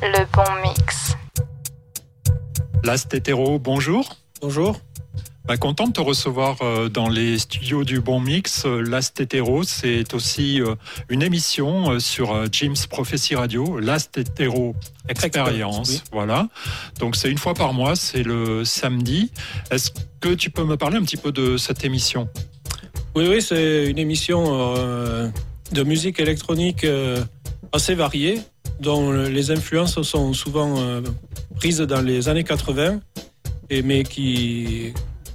Le bon mix. Last Hétéro, bonjour. Bonjour. Bah, content de te recevoir euh, dans les studios du Bon Mix. Euh, Last Hétéro, c'est aussi euh, une émission sur Jim's Prophecy Radio, Last Hétéro Experience. Voilà. Donc c'est une fois par mois, c'est le samedi. Est-ce que tu peux me parler un petit peu de cette émission? Oui, oui, c'est une émission de musique électronique assez variée, dont les influences sont souvent prises dans les années 80, et, mais qui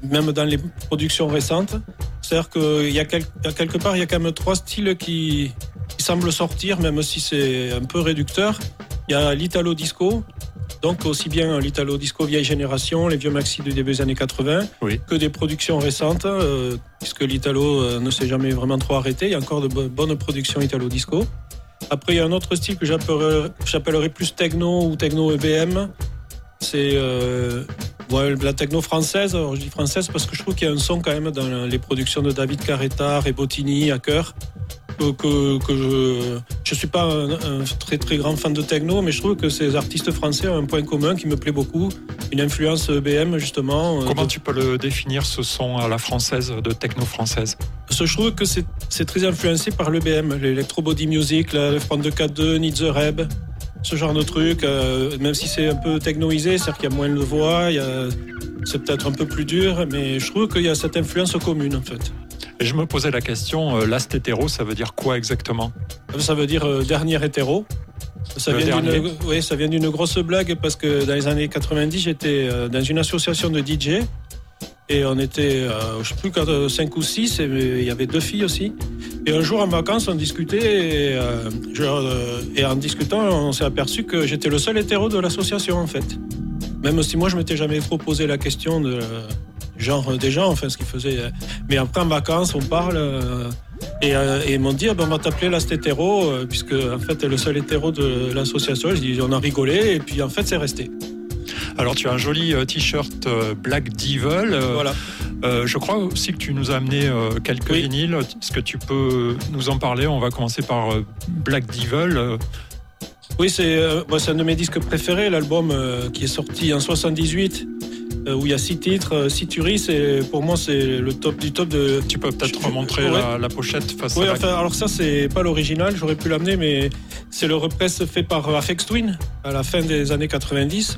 même dans les productions récentes. C'est-à-dire qu'il y, a quelque part, il y a quand même trois styles qui, semblent sortir, même si c'est un peu réducteur. Il y a l'italo disco, donc aussi bien l'italo disco vieille génération, les vieux maxi du début des années 80, que des productions récentes, euh, puisque l'italo euh, ne s'est jamais vraiment trop arrêté. Il y a encore de bonnes productions italo disco. Après, il y a un autre style que j'appellerais plus techno ou techno EBM. C'est euh, la techno française, je dis française parce que je trouve qu'il y a un son quand même dans les productions de David Carretta, Rebotini, Hacker, que, que, que je ne suis pas un, très très grand fan de techno, mais je trouve que ces artistes français ont un point commun qui me plaît beaucoup, une influence EBM justement. Euh, Comment tu peux le définir ce son à la française, de techno française? Je trouve que c'est très influencé par l'EBM, l'électro body music, le front de 4.2, Need the Reb ce genre de truc, euh, même si c'est un peu technoisé, c'est-à-dire qu'il y a moins de voix, c'est peut-être un peu plus dur, mais je trouve qu'il y a cette influence commune en fait. Et je me posais la question, euh, last hétéro, ça veut dire quoi exactement? Ça veut dire euh, dernier hétéro. Ça vient, oui, ça vient d'une grosse blague parce que dans les années 90, j'étais dans une association de DJ et on était, je sais plus, 5 ou 6, et il y avait deux filles aussi. Et un jour en vacances, on discutait et, euh, euh, et en discutant, on s'est aperçu que j'étais le seul hétéro de l'association en fait. Même si moi je m'étais jamais trop posé la question de genre des gens, enfin ce qu'ils faisaient. Mais après en vacances, on parle euh, et, ils m'ont dit ah ben, on va t'appeler last hétéro puisque en fait t'es le seul hétéro de l'association. Je dis on a rigolé et puis en fait c'est resté. Alors tu as un joli t-shirt Black Devil. voilà. Euh, je crois aussi que tu nous as amené euh, quelques vinyles. Est-ce que tu peux nous en parler? On va commencer par euh, Black Devil. Oui, c'est un de mes disques préférés, l'album qui est sorti en 78 où il y a six titres, six tueries. pour moi c'est le top du top de. Tu peux peut-être remontrer la, pochette face oui, enfin, alors ça c'est pas l'original, j'aurais pu l'amener, mais c'est le repress fait par Afex Twin à la fin des années 90.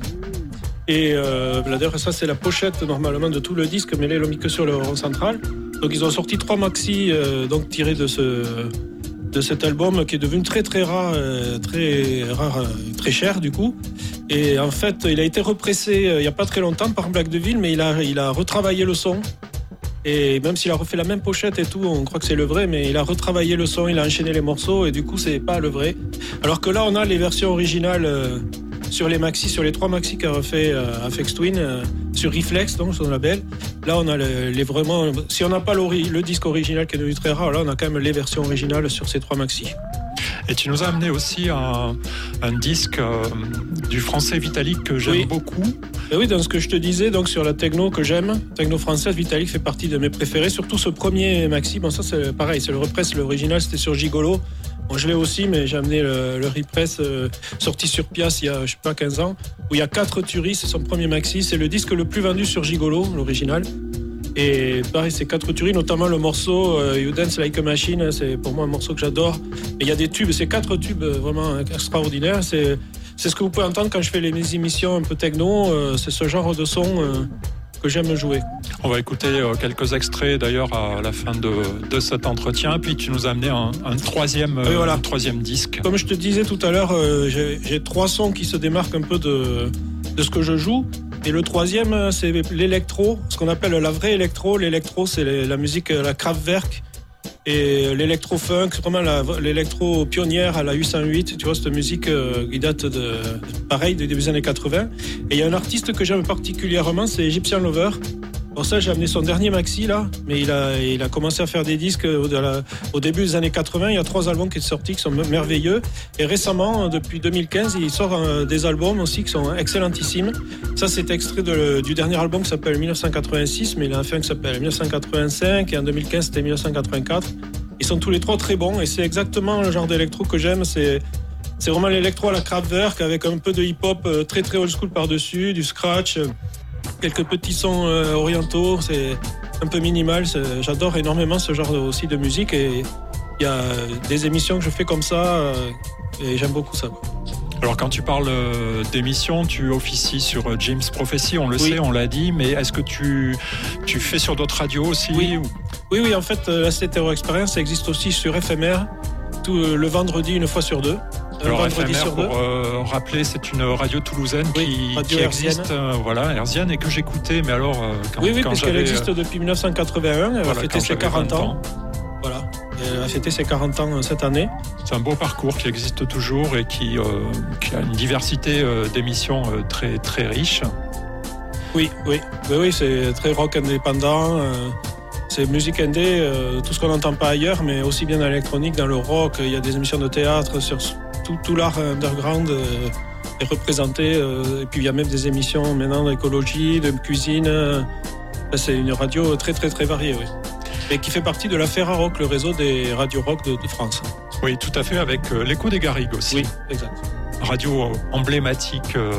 Et euh, d'ailleurs, ça, c'est la pochette normalement de tout le disque, mais là, ils l'ont mis que sur le rond central. Donc, ils ont sorti trois maxi euh, donc tirés de ce de cet album qui est devenu très très rare, euh, très rare, euh, très cher du coup. Et en fait, il a été repressé il n'y a pas très longtemps par Black Deville, mais il a, il a retravaillé le son. Et même s'il a refait la même pochette et tout, on croit que c'est le vrai, mais il a retravaillé le son, il a enchaîné les morceaux et du coup, c'est pas le vrai. Alors que là, on a les versions originales sur les maxi, sur les trois maxi qu'a refait euh, Afex Twin, euh, sur Reflex, donc son label. Là, on a les, vraiment. Si on n'a pas le disque original qui est devenu très rare, là, on a quand même les versions originales sur ces trois maxi. Et tu nous as amené aussi un, disque euh, du français Vitalik que j'aime beaucoup. Et oui, dans ce que je te disais, donc sur la techno que j'aime, techno française, Vitalik fait partie de mes préférés, surtout ce premier maxi. Bon, ça c'est pareil, c'est le repress, l'original c'était sur Gigolo je l'ai aussi, mais j'ai amené le, le repress euh, sorti sur Pias il y a, je sais pas, 15 ans, où il y a 4 tueries, c'est son premier maxi. C'est le disque le plus vendu sur Gigolo, l'original. Et pareil, c'est 4 tueries, notamment le morceau euh, You Dance Like a Machine, c'est pour moi un morceau que j'adore. Mais il y a des tubes, c'est 4 tubes vraiment extraordinaires. C'est, c'est ce que vous pouvez entendre quand je fais les émissions un peu techno, euh, c'est ce genre de son que j'aime jouer. On va écouter euh, quelques extraits d'ailleurs à la fin de, de, cet entretien. Puis tu nous as amené un, troisième, euh, troisième disque. Comme je te disais tout à l'heure, euh, j'ai trois sons qui se démarquent un peu de, de ce que je joue. Et le troisième, c'est l'électro, ce qu'on appelle la vraie électro. L'électro, c'est la musique, la Kraftwerk et l'électro-funk, vraiment l'électro pionnière à la 808, tu vois, cette musique euh, qui date de, pareil, des années 80. Et il y a un artiste que j'aime particulièrement, c'est Egyptian Lover. Pour ça, j'ai amené son dernier maxi là, mais il a, il a commencé à faire des disques au, début des années 80. Il y a trois albums qui sont sortis qui sont merveilleux. Et récemment, depuis 2015, il sort euh, des albums aussi qui sont excellentissimes. Ça, c'est extrait du dernier album qui s'appelle 1986, mais il a un fin qui s'appelle 1985 et en 2015 c'était 1984. Ils sont tous les trois très bons et c'est exactement le genre d'électro que j'aime. C'est c'est vraiment l'électro à la Kraftwerk avec un peu de hip-hop très très old school par-dessus, du scratch, quelques petits sons orientaux. C'est un peu minimal. J'adore énormément ce genre aussi de musique et il y a des émissions que je fais comme ça et j'aime beaucoup ça. Alors quand tu parles euh, d'émissions, tu officies sur euh, James Prophecy, on le sait, on l'a dit, mais est-ce que tu, tu fais sur d'autres radios aussi Oui, oui, oui, en fait, euh, la CTO Experience existe aussi sur FMR, tout le vendredi une fois sur deux. Alors vendredi FMR, sur pour deux. rappeler, c'est une radio toulousaine qui, existe, voilà, herzienne, et que j'écoutais, mais alors quand, Oui, oui, parce qu'elle existe depuis 1981, elle va fêter ses 40 ans. Voilà. Elle a fêté ses 40 ans cette année. C'est un beau parcours qui existe toujours et qui, euh, a une diversité euh, d'émissions euh, très, très riche. Oui, oui, oui, oui c'est très rock indépendant. c'est musique indé, tout ce qu'on n'entend pas ailleurs, mais aussi bien dans l'électronique, dans le rock. Il y a des émissions de théâtre sur tout, tout l'art underground est représenté. et puis il y a même des émissions maintenant d'écologie, de cuisine. C'est une radio très très très variée, oui et qui fait partie de la Ferrarock, le réseau des radios rock de, France. Oui, tout à fait, avec euh, l'écho des Garrigues aussi. Oui, exact. Radio emblématique euh,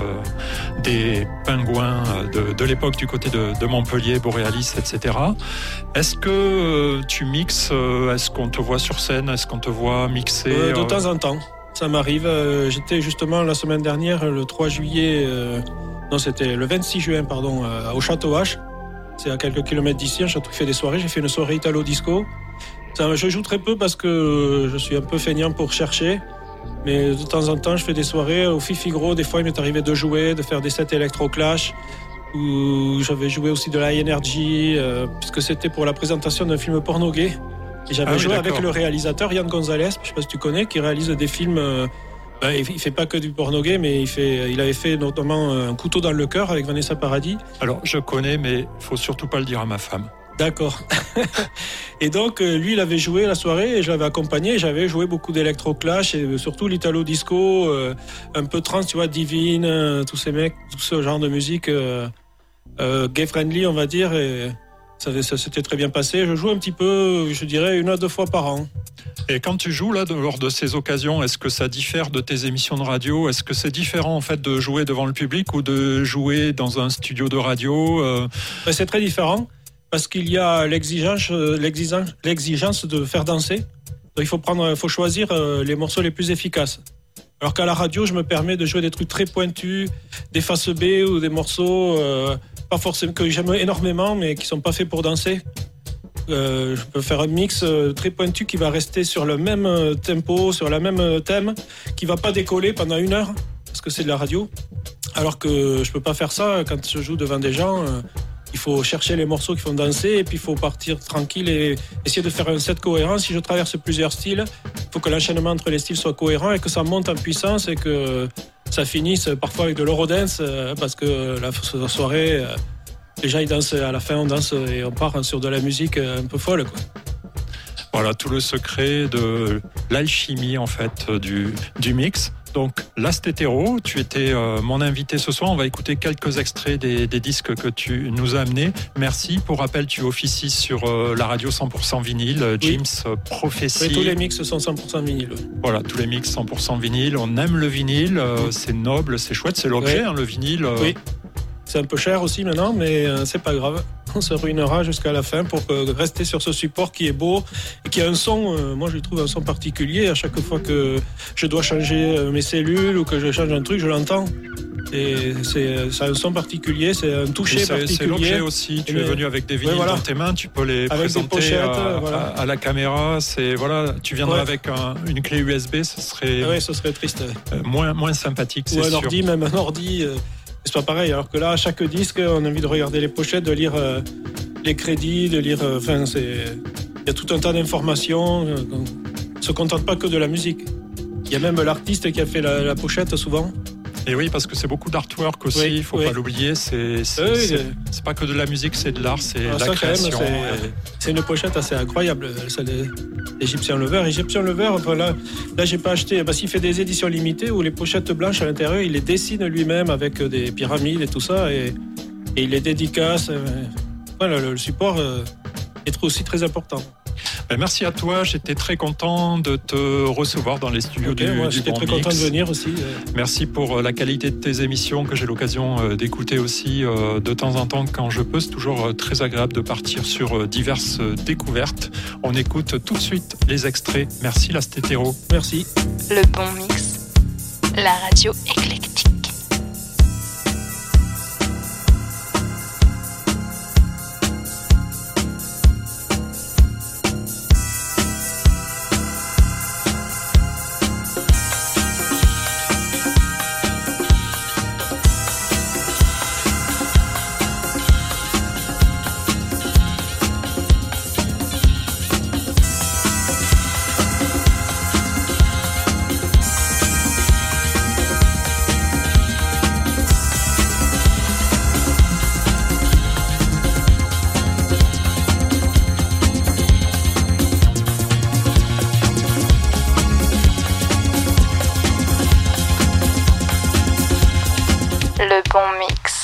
des pingouins euh, de, l'époque du côté de, Montpellier, Boréalis, etc. Est-ce que tu mixes Est-ce qu'on te voit sur scène Est-ce qu'on te voit mixer De temps en temps. Ça m'arrive. J'étais justement la semaine dernière, le 3 juillet, non, c'était le 26 juin, pardon, au Château H c'est à quelques kilomètres d'ici, un château fait des soirées. J'ai fait une soirée italo-disco. je joue très peu parce que je suis un peu feignant pour chercher. Mais de temps en temps, je fais des soirées au Fifigro. Des fois, il m'est arrivé de jouer, de faire des sets électro-clash. Où j'avais joué aussi de la Energy, euh, puisque c'était pour la présentation d'un film porno gay. J'avais ah joué avec le réalisateur Yann Gonzalez, je sais pas si tu connais, qui réalise des films euh, ben, il fait pas que du porno gay, mais il, fait, il avait fait notamment un couteau dans le cœur avec Vanessa Paradis. Alors, je connais, mais il faut surtout pas le dire à ma femme. D'accord. et donc, euh, lui, il avait joué la soirée et je l'avais accompagné. J'avais joué beaucoup d'électro-clash et surtout l'italo-disco, euh, un peu trans, tu vois, Divine, euh, tous ces mecs, tout ce genre de musique gay-friendly, on va dire. Et ça, ça s'était très bien passé. Je joue un petit peu, je dirais, une à deux fois par an. Et quand tu joues là lors de ces occasions, est-ce que ça diffère de tes émissions de radio? Est-ce que c'est différent en fait de jouer devant le public ou de jouer dans un studio de radio euh? ben, C'est très différent parce qu'il y a l'exigence, l'exigence de faire danser. il faut prendre, faut choisir euh, les morceaux les plus efficaces. Alors qu'à la radio, je me permets de jouer des trucs très pointus, des faces B ou des morceaux euh, pas forcément que j'aime énormément, mais qui sont pas faits pour danser. Euh, je peux faire un mix euh, très pointu qui va rester sur le même tempo, sur le même thème, qui va pas décoller pendant une heure, parce que c'est de la radio. Alors que je peux pas faire ça quand je joue devant des gens. il faut chercher les morceaux qui font danser et puis il faut partir tranquille et essayer de faire un set cohérent. Si je traverse plusieurs styles, il faut que l'enchaînement entre les styles soit cohérent et que ça monte en puissance et que ça finisse parfois avec de l'eurodance parce que la soirée les gens ils dansent à la fin, on danse et on part sur de la musique un peu folle. Voilà tout le secret de l'alchimie en fait du, du mix. Donc Last Hétéro, tu étais euh, mon invité ce soir. On va écouter quelques extraits des, disques que tu nous as amenés. Merci. Pour rappel, tu officies sur euh, la radio 100% vinyle, euh, James Prophecy. tous les mix sont 100% vinyle. Voilà, tous les mix 100% vinyle. On aime le vinyle, c'est noble, c'est chouette, c'est l'objet, hein, le vinyle. Oui. C'est un peu cher aussi maintenant, mais euh, c'est pas grave. On se ruinera jusqu'à la fin pour euh, rester sur ce support qui est beau et qui a un son. Euh, moi, je trouve un son particulier. À chaque fois que je dois changer mes cellules ou que je change un truc, je l'entends. Et c'est un son particulier, c'est un toucher particulier. C'est l'objet aussi. Tu es venu avec des vinyles dans tes mains, tu peux les présenter à, la caméra. C'est voilà, tu viendrais avec une clé USB, ce serait. Ah ce serait triste. moins moins sympathique. Ou un ordi, même un ordi c'est pas pareil. Alors que là, chaque disque, on a envie de regarder les pochettes, de lire euh, les crédits, de lire. Euh, enfin, c'est. Il y a tout un tas d'informations. Euh, on ne se contente pas que de la musique. Il y a même l'artiste qui a fait la pochette souvent. Et oui, parce que c'est beaucoup d'artwork aussi, il ne faut pas l'oublier. C'est pas que de la musique, c'est de l'art, c'est ah, la création. C'est une pochette assez incroyable, celle d'Egyptian Lover. Egyptian Lover, enfin là, j'ai pas acheté, parce qu'il fait des éditions limitées où les pochettes blanches à l'intérieur, il les dessine lui-même avec des pyramides et tout ça, et, il les dédicace. Voilà, le, support euh, est aussi très important. Ben, merci à toi. J'étais très content de te recevoir dans les studios du, moi, du J'étais Bon très content de venir aussi. Merci pour euh, la qualité de tes émissions que j'ai l'occasion euh, d'écouter aussi euh, de temps en temps quand je peux. C'est toujours euh, très agréable de partir sur euh, diverses euh, découvertes. On écoute tout de suite les extraits. Merci la Stétéro. Merci. Le bon mix, la radio éclectique. Bon mix.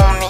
Le bon